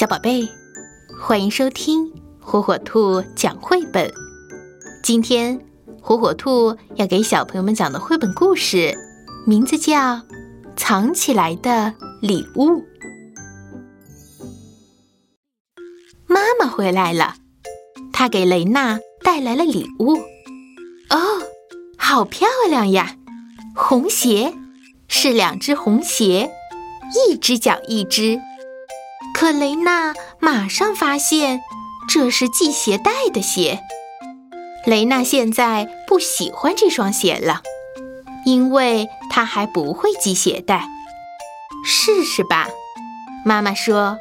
小宝贝，欢迎收听火火兔讲绘本。今天，火火兔要给小朋友们讲的绘本故事，名字叫《藏起来的礼物》。妈妈回来了，她给雷娜带来了礼物。哦，好漂亮呀！红鞋，是两只红鞋，一只脚一只。可雷娜马上发现，这是系鞋带的鞋。雷娜现在不喜欢这双鞋了，因为她还不会系鞋带。试试吧，妈妈说。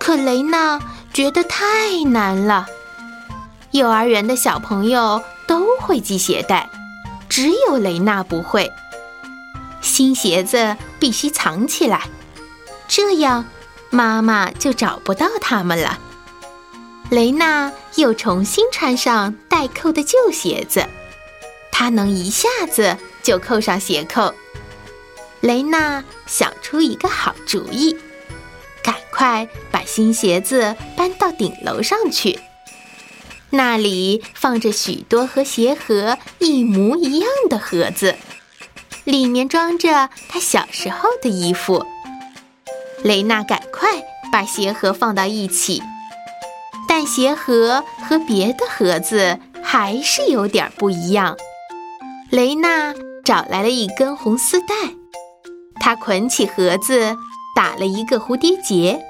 可雷娜觉得太难了。幼儿园的小朋友都会系鞋带，只有雷娜不会。新鞋子必须藏起来，这样。妈妈就找不到他们了。雷娜又重新穿上带扣的旧鞋子，她能一下子就扣上鞋扣。雷娜想出一个好主意，赶快把新鞋子搬到顶楼上去，那里放着许多和鞋盒一模一样的盒子，里面装着她小时候的衣服。雷娜赶快把鞋盒放到一起，但鞋盒和别的盒子还是有点不一样。雷娜找来了一根红丝带，她捆起盒子，打了一个蝴蝶结，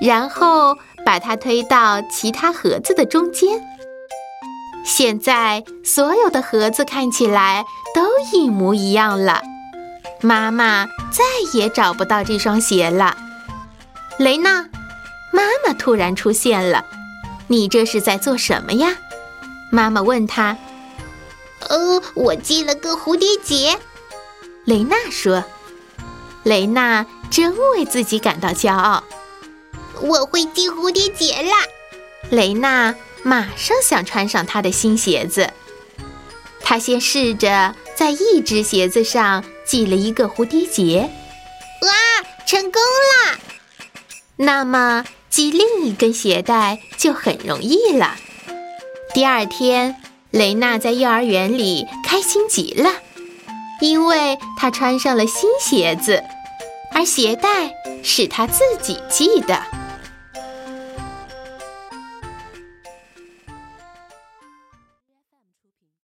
然后把它推到其他盒子的中间。现在所有的盒子看起来都一模一样了。妈妈再也找不到这双鞋了。雷娜，妈妈突然出现了，你这是在做什么呀？妈妈问她。呃，我系了个蝴蝶结。雷娜说。雷娜真为自己感到骄傲。我会系蝴蝶结啦！雷娜马上想穿上她的新鞋子。她先试着在一只鞋子上。系了一个蝴蝶结，哇，成功了！那么系另一根鞋带就很容易了。第二天，雷娜在幼儿园里开心极了，因为她穿上了新鞋子，而鞋带是她自己系的。